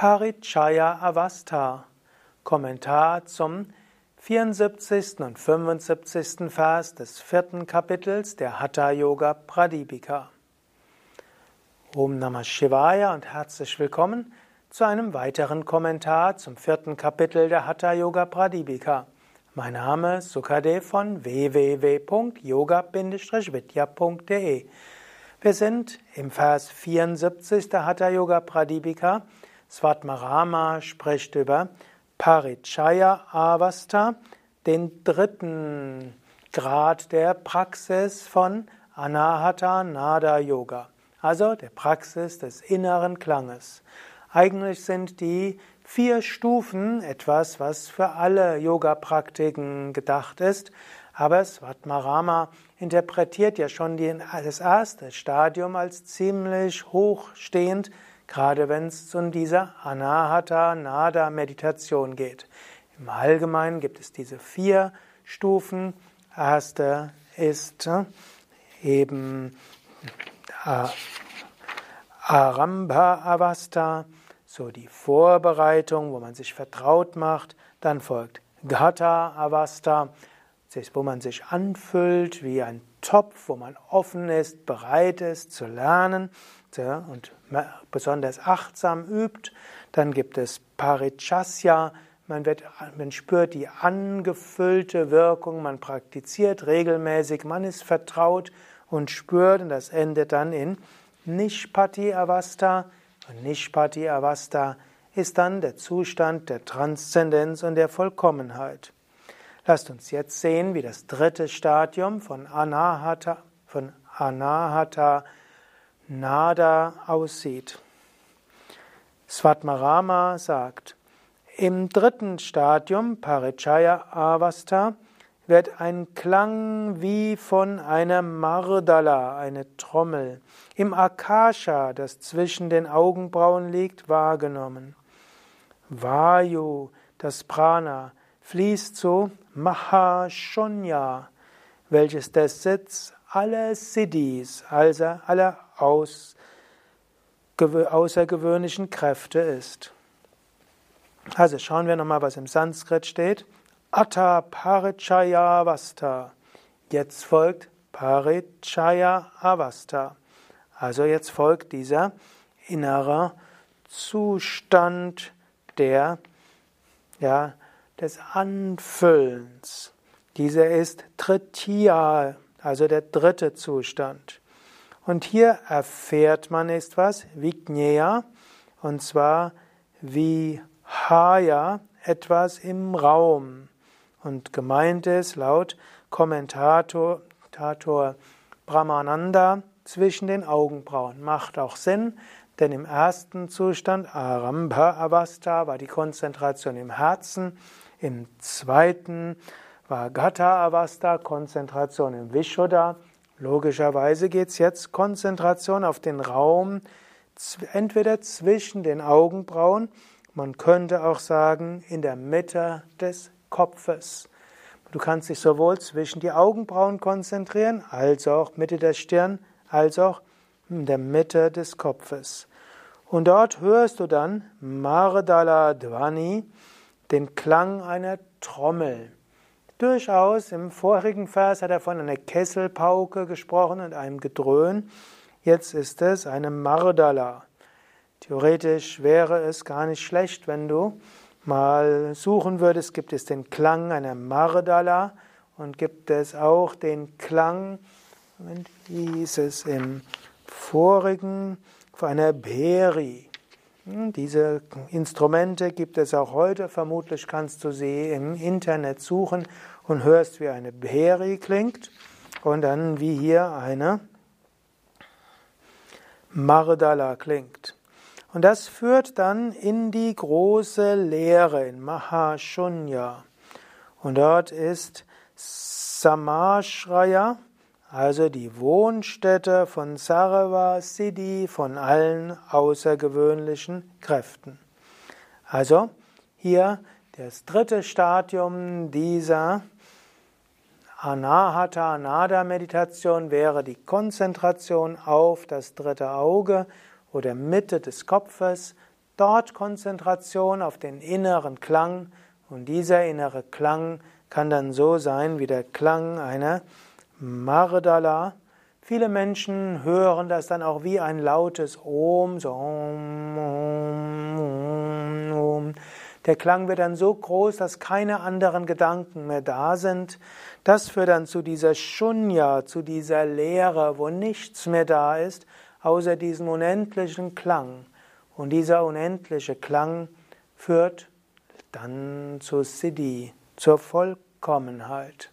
Parichaya Avastha, Kommentar zum 74. und 75. Vers des vierten Kapitels der Hatha Yoga Pradipika. Om Namah Shivaya und herzlich willkommen zu einem weiteren Kommentar zum vierten Kapitel der Hatha Yoga Pradipika. Mein Name ist Sukadev von www.yoga-vidya.de. Wir sind im Vers 74 der Hatha Yoga Pradipika. Svatmarama spricht über Parichaya Avastha, den dritten Grad der Praxis von Anahata Nada Yoga, also der Praxis des inneren Klanges. Eigentlich sind die vier Stufen etwas, was für alle Yoga-Praktiken gedacht ist, aber Svatmarama interpretiert ja schon das erste Stadium als ziemlich hochstehend, gerade wenn es um diese Anahata Nada Meditation geht. Im Allgemeinen gibt es diese vier Stufen. Erste ist äh, eben äh, Arambha Avastha, so die Vorbereitung, wo man sich vertraut macht. Dann folgt Gata Avastha, wo man sich anfüllt wie ein Topf, wo man offen ist, bereit ist zu lernen und besonders achtsam übt. Dann gibt es Parichasya, man, wird, man spürt die angefüllte Wirkung, man praktiziert regelmäßig, man ist vertraut und spürt und das endet dann in Nishpati Avastha. Und Nishpati Avastha ist dann der Zustand der Transzendenz und der Vollkommenheit. Lasst uns jetzt sehen, wie das dritte Stadium von Anahata, von Anahata Nada aussieht. Svatmarama sagt, im dritten Stadium, Parichaya Avastha, wird ein Klang wie von einer Mardala, eine Trommel, im Akasha, das zwischen den Augenbrauen liegt, wahrgenommen. Vayu, das Prana, fließt zu Mahashonya, welches der Sitz aller Siddhis, also aller aus, außergewöhnlichen Kräfte ist. Also schauen wir nochmal, was im Sanskrit steht. Atta Parichaya Avastha. Jetzt folgt Parichaya Avastha. Also jetzt folgt dieser innere Zustand der, ja, des Anfüllens. Dieser ist Tritiya, also der dritte Zustand. Und hier erfährt man ist was, Vigneya, und zwar wie Haya, etwas im Raum. Und gemeint ist laut Kommentator Tator Brahmananda zwischen den Augenbrauen. Macht auch Sinn, denn im ersten Zustand, Arambha Avastha, war die Konzentration im Herzen. Im zweiten war Gata Avastha, Konzentration im Vishuddha. Logischerweise geht es jetzt Konzentration auf den Raum, entweder zwischen den Augenbrauen, man könnte auch sagen in der Mitte des Kopfes. Du kannst dich sowohl zwischen die Augenbrauen konzentrieren, als auch Mitte der Stirn, als auch in der Mitte des Kopfes. Und dort hörst du dann Mardala Dvani, den Klang einer Trommel. Durchaus im vorigen Vers hat er von einer Kesselpauke gesprochen und einem Gedröhn. Jetzt ist es eine Mardala. Theoretisch wäre es gar nicht schlecht, wenn du mal suchen würdest, gibt es den Klang einer Mardala und gibt es auch den Klang, wie hieß es im vorigen, von einer Beri. Diese Instrumente gibt es auch heute. Vermutlich kannst du sie im Internet suchen und hörst, wie eine Bheri klingt und dann wie hier eine Mardala klingt. Und das führt dann in die große Lehre, in Mahashunya. Und dort ist Samashraya, also die Wohnstätte von Sarva Siddhi, von allen außergewöhnlichen Kräften. Also hier das dritte Stadium dieser Anahata Nada Meditation wäre die Konzentration auf das dritte Auge oder Mitte des Kopfes. dort Konzentration auf den inneren Klang und dieser innere Klang kann dann so sein wie der Klang einer Mardala. Viele Menschen hören das dann auch wie ein lautes Om, so Om, Om, Om, Om. Der Klang wird dann so groß, dass keine anderen Gedanken mehr da sind. Das führt dann zu dieser Shunya, zu dieser Leere, wo nichts mehr da ist, außer diesem unendlichen Klang. Und dieser unendliche Klang führt dann zur Siddhi, zur Vollkommenheit.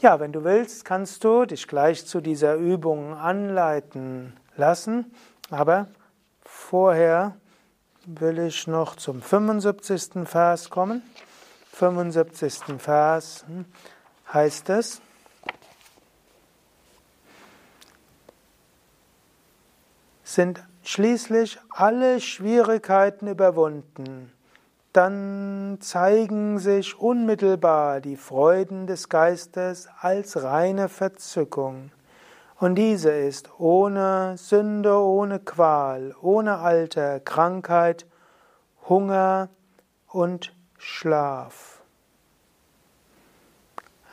Ja, wenn du willst, kannst du dich gleich zu dieser Übung anleiten lassen, aber vorher will ich noch zum 75. Vers kommen. 75. Vers heißt es, sind schließlich alle Schwierigkeiten überwunden, dann zeigen sich unmittelbar die Freuden des Geistes als reine Verzückung. Und diese ist ohne Sünde, ohne Qual, ohne Alter, Krankheit, Hunger und Schlaf.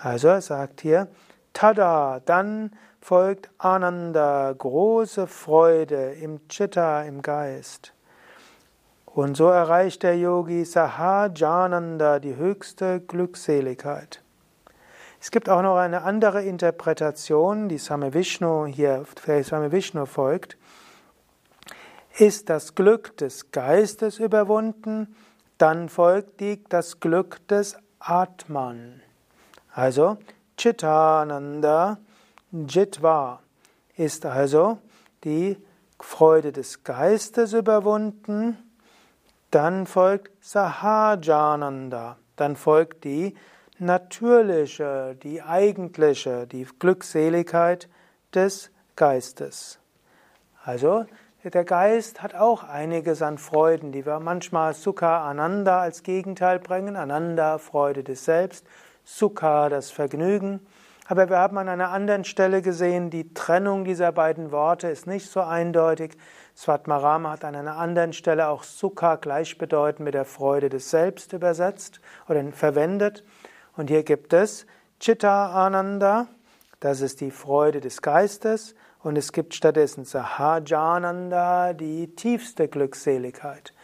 Also er sagt hier, Tada, dann folgt Ananda, große Freude im Chitta, im Geist. Und so erreicht der Yogi Sahajananda, die höchste Glückseligkeit. Es gibt auch noch eine andere Interpretation, die Same Vishnu hier, Same Vishnu folgt. Ist das Glück des Geistes überwunden, dann folgt die, das Glück des Atman. Also Chittananda Jitva ist also die Freude des Geistes überwunden, dann folgt Sahajananda, dann folgt die natürliche, die eigentliche, die Glückseligkeit des Geistes. Also der Geist hat auch einiges an Freuden, die wir manchmal Sukha Ananda als Gegenteil bringen. Ananda, Freude des Selbst, Sukha, das Vergnügen. Aber wir haben an einer anderen Stelle gesehen, die Trennung dieser beiden Worte ist nicht so eindeutig. Svatmarama hat an einer anderen Stelle auch Sukha gleichbedeutend mit der Freude des Selbst übersetzt oder verwendet. Und hier gibt es Chitta Ananda, das ist die Freude des Geistes, und es gibt stattdessen Sahajananda, die tiefste Glückseligkeit,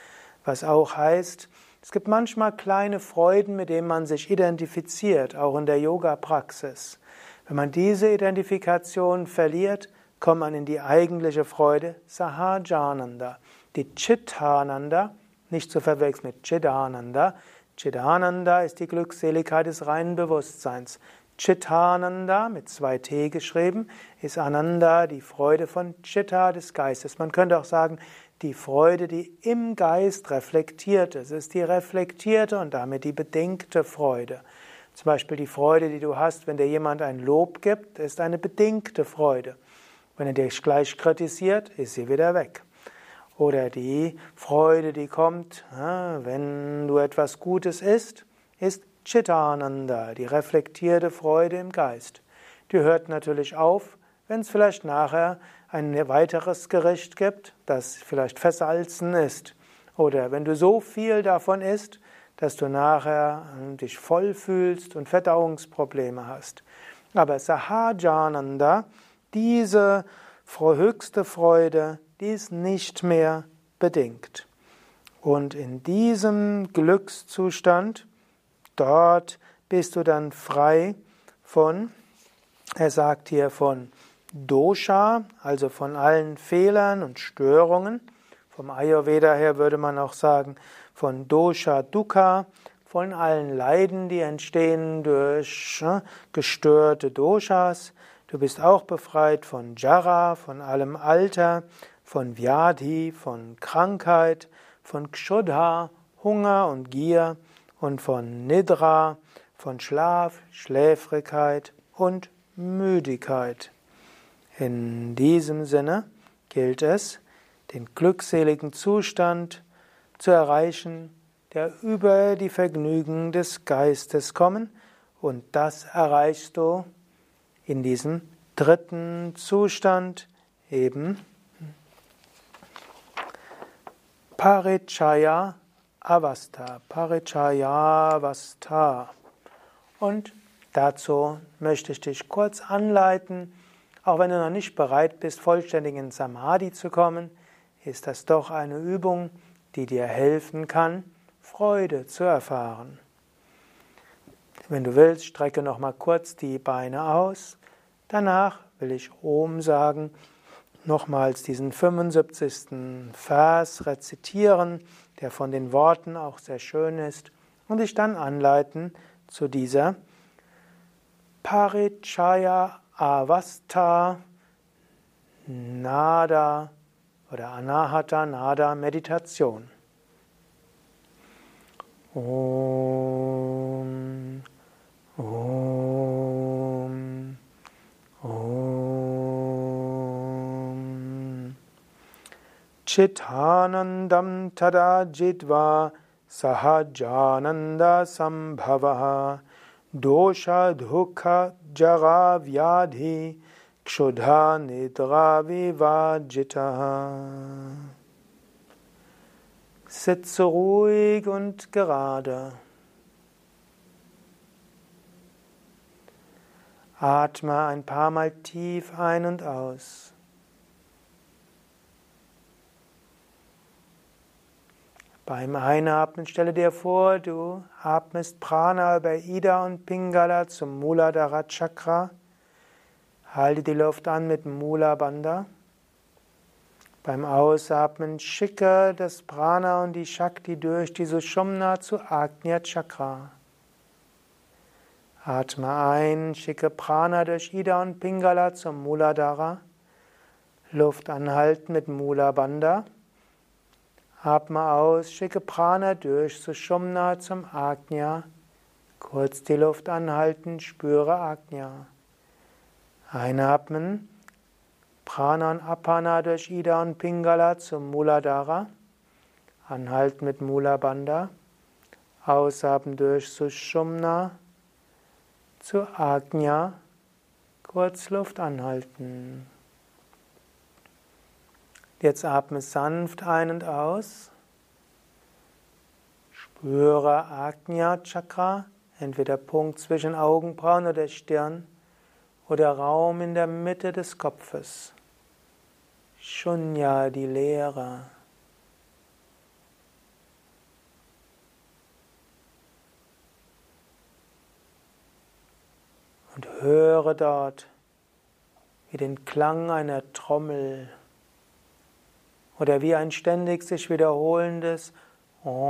was auch heißt, es gibt manchmal kleine Freuden, mit denen man sich identifiziert, auch in der Yoga-Praxis. Wenn man diese Identifikation verliert, kommt man in die eigentliche Freude Sahajananda. Die Chittananda, nicht zu verwechseln mit Chidananda, Chidananda ist die Glückseligkeit des reinen Bewusstseins. Chittananda mit zwei T geschrieben ist Ananda, die Freude von Chitta des Geistes. Man könnte auch sagen, die Freude, die im Geist reflektiert ist. Es ist die reflektierte und damit die bedingte Freude. Zum Beispiel die Freude, die du hast, wenn dir jemand ein Lob gibt, ist eine bedingte Freude. Wenn er dich gleich kritisiert, ist sie wieder weg. Oder die Freude, die kommt, wenn du etwas Gutes isst, ist Chittananda, die reflektierte Freude im Geist. Die hört natürlich auf, wenn es vielleicht nachher ein weiteres Gericht gibt, das vielleicht versalzen ist. Oder wenn du so viel davon isst, dass du nachher dich voll fühlst und Verdauungsprobleme hast. Aber Sahajananda, diese höchste Freude, die ist nicht mehr bedingt. Und in diesem Glückszustand, dort bist du dann frei von, er sagt hier von Dosha, also von allen Fehlern und Störungen. Vom Ayurveda her würde man auch sagen von Dosha Dukkha, von allen Leiden, die entstehen durch äh, gestörte Doshas. Du bist auch befreit von Jara, von allem Alter, von Vyadhi, von Krankheit, von Kshuddha, Hunger und Gier und von Nidra, von Schlaf, Schläfrigkeit und Müdigkeit. In diesem Sinne gilt es, den glückseligen Zustand zu erreichen, der über die Vergnügen des Geistes kommen, und das erreichst du in diesem dritten Zustand eben Parichaya Avastha. Parichaya Avastha. Und dazu möchte ich dich kurz anleiten. Auch wenn du noch nicht bereit bist, vollständig in Samadhi zu kommen, ist das doch eine Übung, die dir helfen kann, Freude zu erfahren. Wenn du willst, strecke noch mal kurz die Beine aus. Danach will ich Om sagen, nochmals diesen 75. Vers rezitieren, der von den Worten auch sehr schön ist, und dich dann anleiten zu dieser Parichaya Avastha Nada oder Anahata Nada Meditation. Om, Om, Om. Chitanandam tada jidva sahajananda sambhava dosha dukha jara vyadhi Kshudha Nidra Vivajita. Sitze ruhig und gerade. Atme ein paar Mal tief ein und aus. Beim Einatmen stelle dir vor, du atmest Prana über Ida und Pingala zum Muladhara Chakra. Halte die Luft an mit Mula Bandha. Beim Ausatmen schicke das Prana und die Shakti durch die Sushumna zu Agnya Chakra. Atme ein, schicke Prana durch Ida und Pingala zum Muladhara. Luft anhalten mit Mula Bandha. Atme aus, schicke Prana durch Sushumna zum Agnya. Kurz die Luft anhalten, spüre Agnya. Einatmen, Prana und Apana durch Ida und Pingala zum Muladhara. Anhalten mit Mula Bandha. Ausatmen durch Sushumna zu Agnya. Kurz Luft anhalten. Jetzt atme sanft ein und aus. Spüre Agnya Chakra, entweder Punkt zwischen Augenbrauen oder Stirn oder Raum in der Mitte des Kopfes. Shunya, die Leere. Und höre dort wie den Klang einer Trommel oder wie ein ständig sich wiederholendes Om.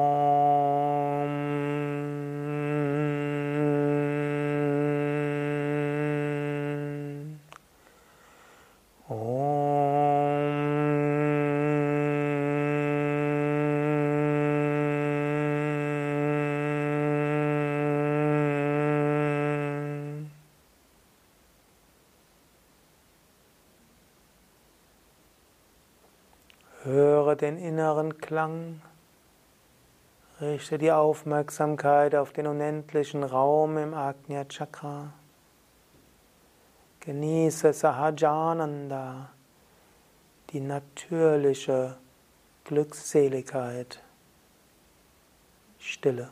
Den inneren Klang. Richte die Aufmerksamkeit auf den unendlichen Raum im Agnya Chakra. Genieße Sahajananda, die natürliche Glückseligkeit, Stille.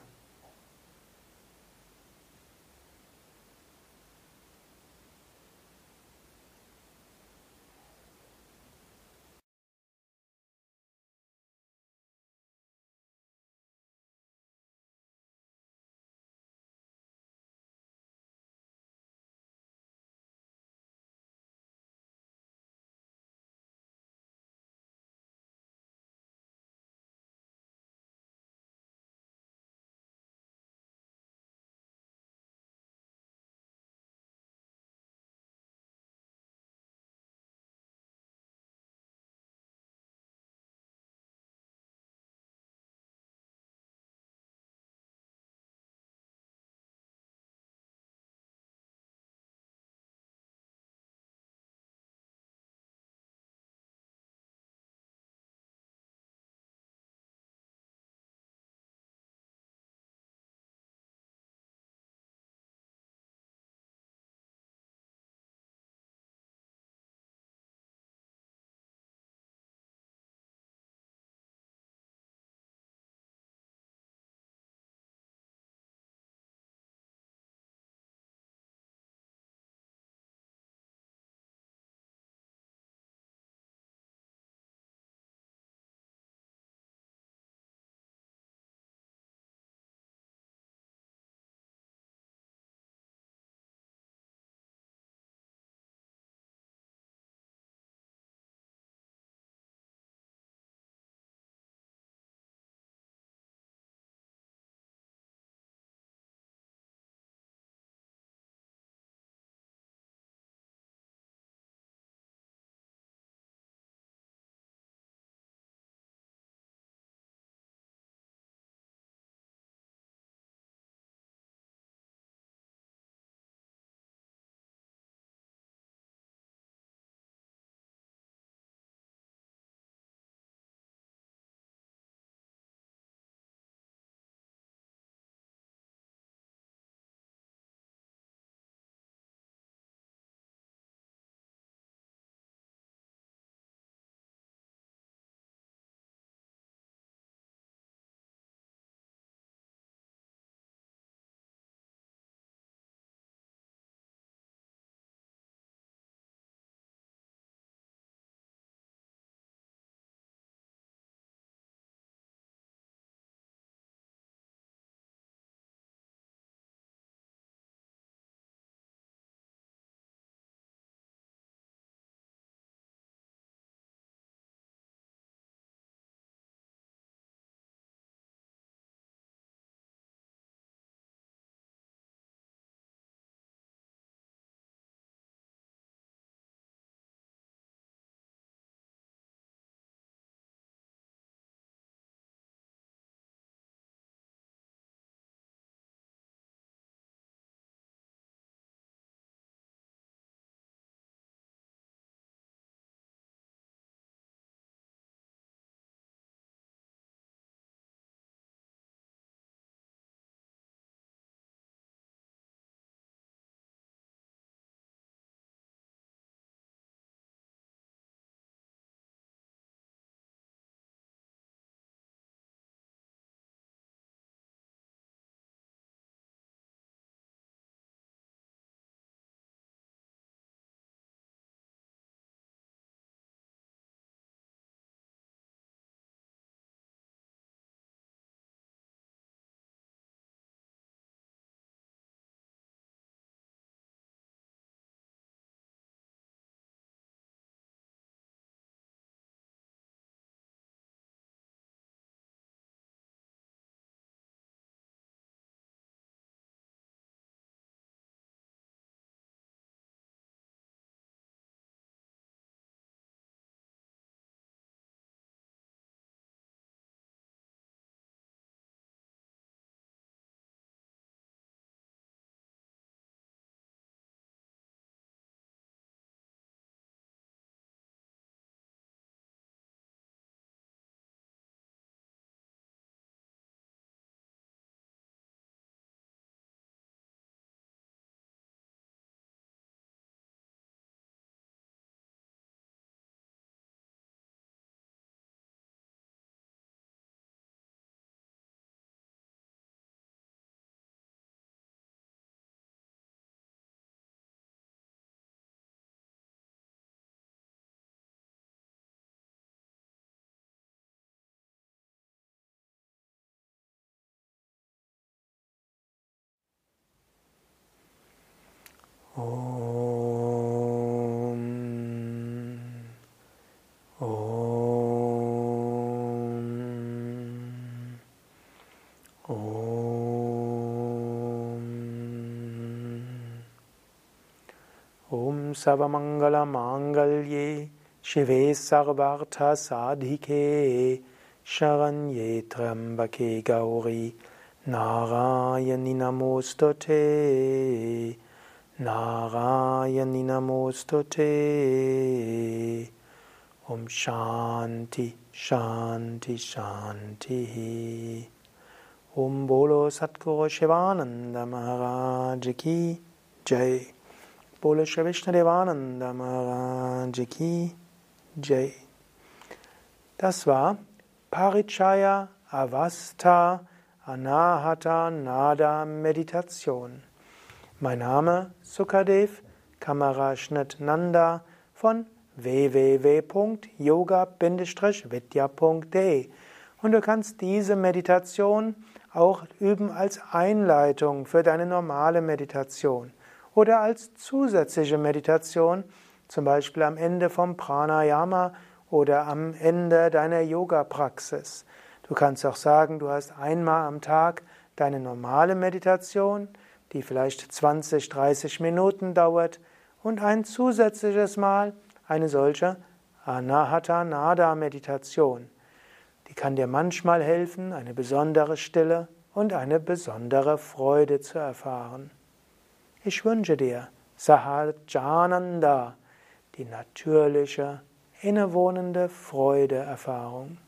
Om. Om. Om. Om Savamangala Mangalye Shive Sarvartha Sadhike Sharanye Trambake Gauri Narayani Namostute Narayani Namostute Om Shanti Shanti Shanti. Om Bolo Satguru Shivananda Maharaj Ki Jai. Bolo Shri Vishnadevananda Maharaj Ki Jai. Das war Parichaya Avastha Anahata Nada Meditation. Mein Name Sukadev, Kameraschnitt Nanda von www.yoga-vidya.de und du kannst diese Meditation auch üben als Einleitung für deine normale Meditation oder als zusätzliche Meditation, zum Beispiel am Ende vom Pranayama oder am Ende deiner Yoga-Praxis. Du kannst auch sagen, du hast einmal am Tag deine normale Meditation, die vielleicht 20, 30 Minuten dauert, und ein zusätzliches Mal eine solche Anahata Nada Meditation. Die kann dir manchmal helfen, eine besondere Stille und eine besondere Freude zu erfahren. Ich wünsche dir Sahajananda, die natürliche, innewohnende Freudeerfahrung.